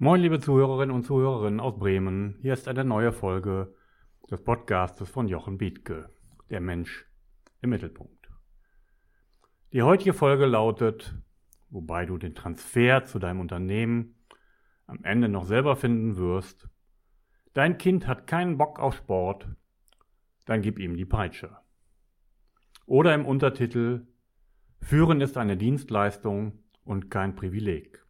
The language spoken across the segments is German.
Moin, liebe Zuhörerinnen und Zuhörerinnen aus Bremen. Hier ist eine neue Folge des Podcastes von Jochen Bietke, der Mensch im Mittelpunkt. Die heutige Folge lautet, wobei du den Transfer zu deinem Unternehmen am Ende noch selber finden wirst, dein Kind hat keinen Bock auf Sport, dann gib ihm die Peitsche. Oder im Untertitel, Führen ist eine Dienstleistung und kein Privileg.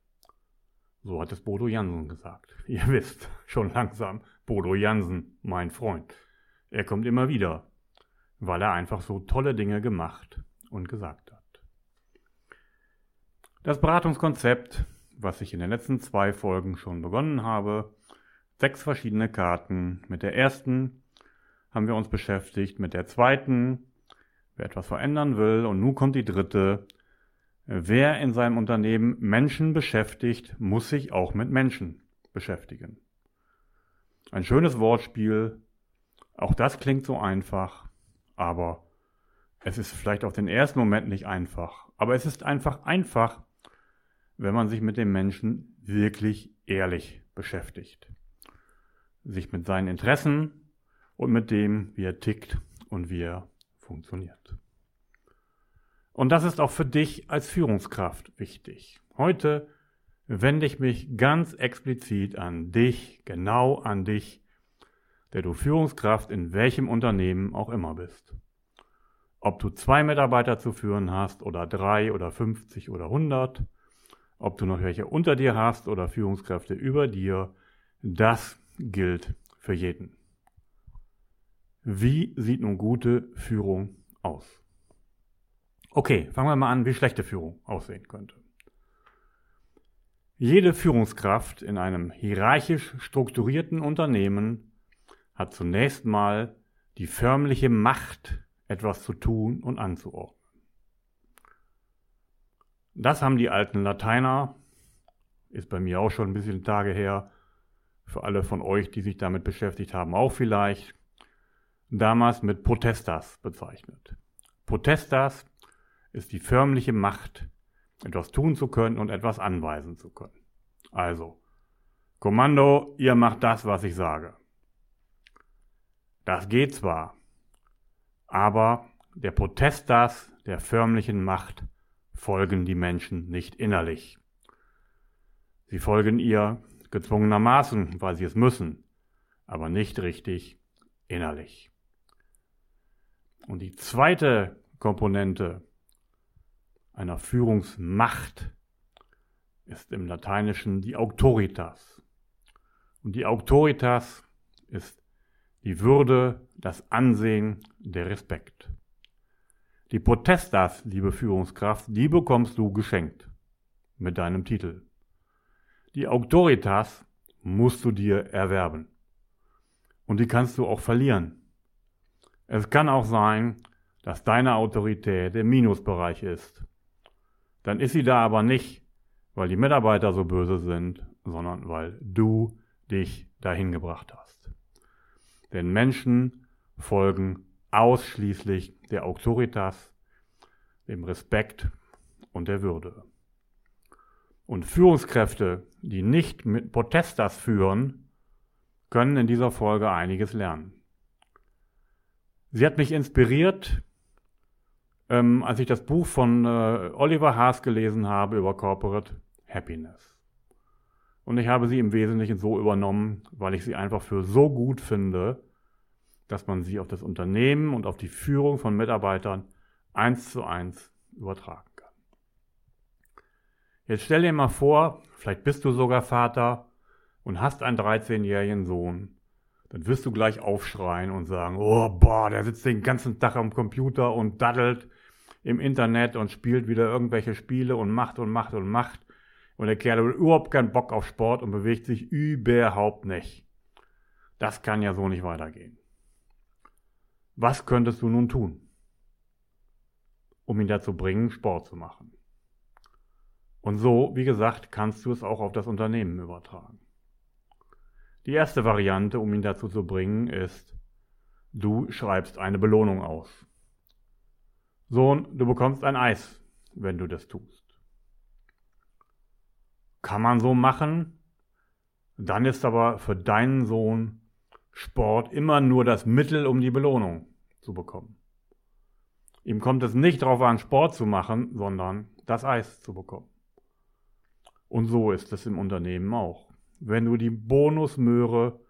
So hat es Bodo Jansen gesagt. Ihr wisst schon langsam, Bodo Jansen, mein Freund. Er kommt immer wieder, weil er einfach so tolle Dinge gemacht und gesagt hat. Das Beratungskonzept, was ich in den letzten zwei Folgen schon begonnen habe, sechs verschiedene Karten. Mit der ersten haben wir uns beschäftigt, mit der zweiten, wer etwas verändern will, und nun kommt die dritte, Wer in seinem Unternehmen Menschen beschäftigt, muss sich auch mit Menschen beschäftigen. Ein schönes Wortspiel. Auch das klingt so einfach, aber es ist vielleicht auf den ersten Moment nicht einfach. Aber es ist einfach einfach, wenn man sich mit dem Menschen wirklich ehrlich beschäftigt. Sich mit seinen Interessen und mit dem, wie er tickt und wie er funktioniert. Und das ist auch für dich als Führungskraft wichtig. Heute wende ich mich ganz explizit an dich, genau an dich, der du Führungskraft in welchem Unternehmen auch immer bist. Ob du zwei Mitarbeiter zu führen hast oder drei oder 50 oder 100, ob du noch welche unter dir hast oder Führungskräfte über dir, das gilt für jeden. Wie sieht nun gute Führung aus? Okay, fangen wir mal an, wie schlechte Führung aussehen könnte. Jede Führungskraft in einem hierarchisch strukturierten Unternehmen hat zunächst mal die förmliche Macht, etwas zu tun und anzuordnen. Das haben die alten Lateiner, ist bei mir auch schon ein bisschen Tage her, für alle von euch, die sich damit beschäftigt haben, auch vielleicht, damals mit Protestas bezeichnet. Protestas ist die förmliche Macht, etwas tun zu können und etwas anweisen zu können. Also, Kommando, ihr macht das, was ich sage. Das geht zwar, aber der Protestas der förmlichen Macht folgen die Menschen nicht innerlich. Sie folgen ihr gezwungenermaßen, weil sie es müssen, aber nicht richtig innerlich. Und die zweite Komponente einer Führungsmacht ist im Lateinischen die Autoritas. Und die Autoritas ist die Würde, das Ansehen, der Respekt. Die Protestas, liebe Führungskraft, die bekommst du geschenkt mit deinem Titel. Die Autoritas musst du dir erwerben. Und die kannst du auch verlieren. Es kann auch sein, dass deine Autorität im Minusbereich ist dann ist sie da aber nicht, weil die Mitarbeiter so böse sind, sondern weil du dich dahin gebracht hast. Denn Menschen folgen ausschließlich der Autoritas, dem Respekt und der Würde. Und Führungskräfte, die nicht mit Protestas führen, können in dieser Folge einiges lernen. Sie hat mich inspiriert, ähm, als ich das Buch von äh, Oliver Haas gelesen habe über Corporate Happiness. Und ich habe sie im Wesentlichen so übernommen, weil ich sie einfach für so gut finde, dass man sie auf das Unternehmen und auf die Führung von Mitarbeitern eins zu eins übertragen kann. Jetzt stell dir mal vor, vielleicht bist du sogar Vater und hast einen 13-jährigen Sohn. Dann wirst du gleich aufschreien und sagen, oh boah, der sitzt den ganzen Tag am Computer und daddelt im Internet und spielt wieder irgendwelche Spiele und macht und macht und macht. Und der Kerl hat überhaupt keinen Bock auf Sport und bewegt sich überhaupt nicht. Das kann ja so nicht weitergehen. Was könntest du nun tun, um ihn dazu bringen, Sport zu machen? Und so, wie gesagt, kannst du es auch auf das Unternehmen übertragen. Die erste Variante, um ihn dazu zu bringen, ist, du schreibst eine Belohnung aus. Sohn, du bekommst ein Eis, wenn du das tust. Kann man so machen, Dann ist aber für deinen Sohn Sport immer nur das Mittel, um die Belohnung zu bekommen. Ihm kommt es nicht darauf an, Sport zu machen, sondern das Eis zu bekommen. Und so ist es im Unternehmen auch. Wenn du die Bonusmöhre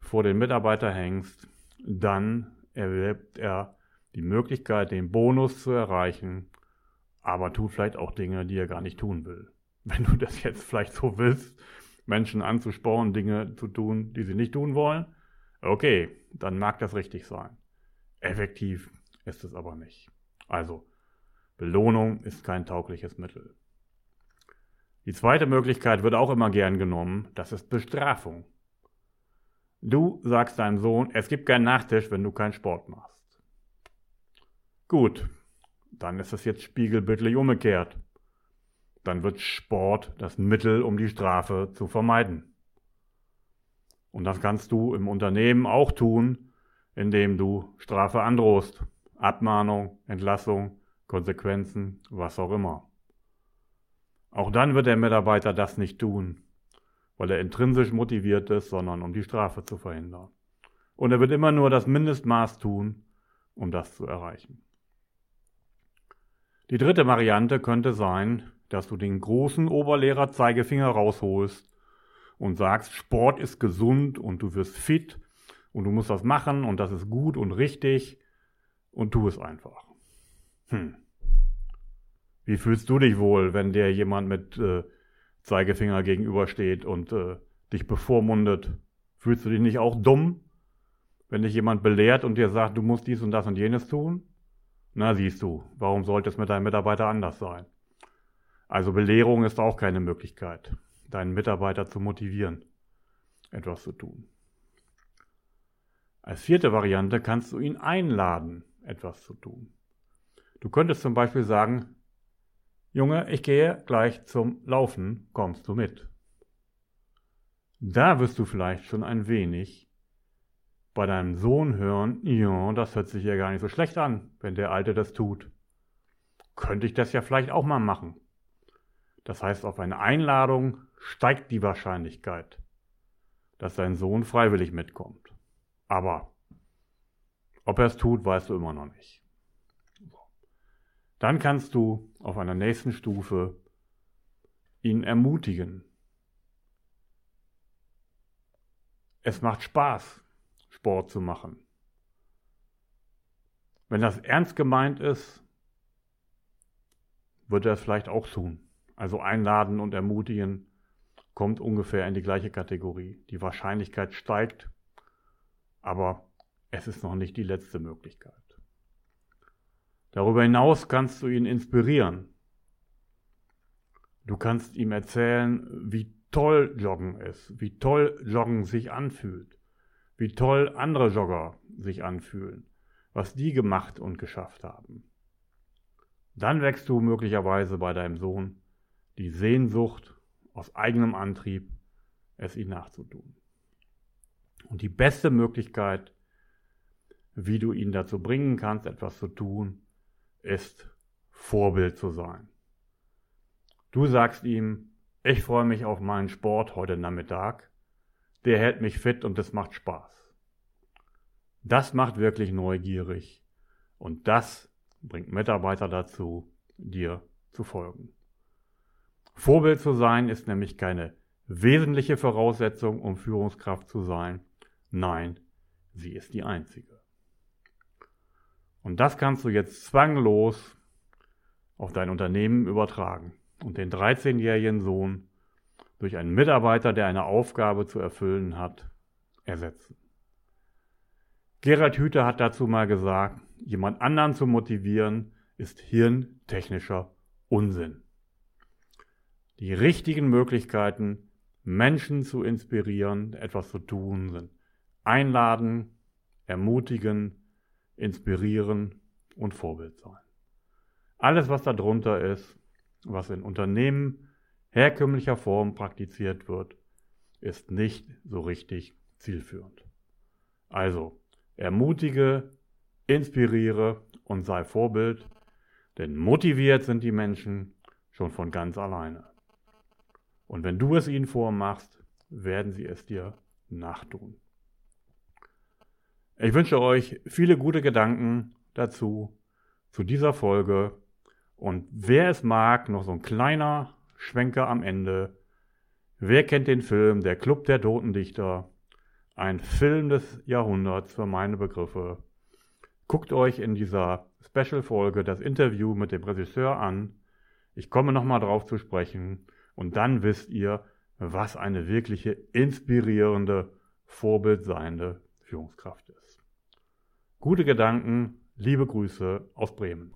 vor den Mitarbeiter hängst, dann erwirbt er die Möglichkeit, den Bonus zu erreichen, aber tut vielleicht auch Dinge, die er gar nicht tun will. Wenn du das jetzt vielleicht so willst, Menschen anzusporen, Dinge zu tun, die sie nicht tun wollen, okay, dann mag das richtig sein. Effektiv ist es aber nicht. Also, Belohnung ist kein taugliches Mittel. Die zweite Möglichkeit wird auch immer gern genommen, das ist Bestrafung. Du sagst deinem Sohn, es gibt keinen Nachtisch, wenn du keinen Sport machst. Gut, dann ist es jetzt spiegelbildlich umgekehrt. Dann wird Sport das Mittel, um die Strafe zu vermeiden. Und das kannst du im Unternehmen auch tun, indem du Strafe androhst. Abmahnung, Entlassung, Konsequenzen, was auch immer. Auch dann wird der Mitarbeiter das nicht tun, weil er intrinsisch motiviert ist, sondern um die Strafe zu verhindern. Und er wird immer nur das Mindestmaß tun, um das zu erreichen. Die dritte Variante könnte sein, dass du den großen Oberlehrer Zeigefinger rausholst und sagst, Sport ist gesund und du wirst fit und du musst das machen und das ist gut und richtig und tu es einfach. Hm. Wie fühlst du dich wohl, wenn dir jemand mit äh, Zeigefinger gegenübersteht und äh, dich bevormundet? Fühlst du dich nicht auch dumm, wenn dich jemand belehrt und dir sagt, du musst dies und das und jenes tun? Na siehst du, warum sollte es mit deinem Mitarbeiter anders sein? Also Belehrung ist auch keine Möglichkeit, deinen Mitarbeiter zu motivieren, etwas zu tun. Als vierte Variante kannst du ihn einladen, etwas zu tun. Du könntest zum Beispiel sagen, Junge, ich gehe gleich zum Laufen, kommst du mit? Da wirst du vielleicht schon ein wenig bei deinem Sohn hören, ja, das hört sich ja gar nicht so schlecht an, wenn der Alte das tut. Könnte ich das ja vielleicht auch mal machen. Das heißt, auf eine Einladung steigt die Wahrscheinlichkeit, dass dein Sohn freiwillig mitkommt. Aber ob er es tut, weißt du immer noch nicht. Dann kannst du auf einer nächsten Stufe ihn ermutigen. Es macht Spaß, Sport zu machen. Wenn das ernst gemeint ist, wird er es vielleicht auch tun. Also einladen und ermutigen kommt ungefähr in die gleiche Kategorie. Die Wahrscheinlichkeit steigt, aber es ist noch nicht die letzte Möglichkeit. Darüber hinaus kannst du ihn inspirieren. Du kannst ihm erzählen, wie toll Joggen ist, wie toll Joggen sich anfühlt, wie toll andere Jogger sich anfühlen, was die gemacht und geschafft haben. Dann wächst du möglicherweise bei deinem Sohn die Sehnsucht aus eigenem Antrieb, es ihm nachzutun. Und die beste Möglichkeit, wie du ihn dazu bringen kannst, etwas zu tun, ist, Vorbild zu sein. Du sagst ihm, ich freue mich auf meinen Sport heute Nachmittag, der hält mich fit und es macht Spaß. Das macht wirklich neugierig und das bringt Mitarbeiter dazu, dir zu folgen. Vorbild zu sein ist nämlich keine wesentliche Voraussetzung, um Führungskraft zu sein. Nein, sie ist die einzige. Und das kannst du jetzt zwanglos auf dein Unternehmen übertragen und den 13-jährigen Sohn durch einen Mitarbeiter, der eine Aufgabe zu erfüllen hat, ersetzen. Gerald Hüther hat dazu mal gesagt, jemand anderen zu motivieren ist hirntechnischer Unsinn. Die richtigen Möglichkeiten, Menschen zu inspirieren, etwas zu tun, sind einladen, ermutigen, inspirieren und Vorbild sein. Alles, was darunter ist, was in Unternehmen herkömmlicher Form praktiziert wird, ist nicht so richtig zielführend. Also, ermutige, inspiriere und sei Vorbild, denn motiviert sind die Menschen schon von ganz alleine. Und wenn du es ihnen vormachst, werden sie es dir nachtun. Ich wünsche euch viele gute Gedanken dazu, zu dieser Folge. Und wer es mag, noch so ein kleiner Schwenker am Ende. Wer kennt den Film Der Club der Totendichter? Ein Film des Jahrhunderts für meine Begriffe. Guckt euch in dieser Special-Folge das Interview mit dem Regisseur an. Ich komme nochmal drauf zu sprechen. Und dann wisst ihr, was eine wirkliche inspirierende, vorbildseiende Führungskraft ist. Gute Gedanken, liebe Grüße aus Bremen.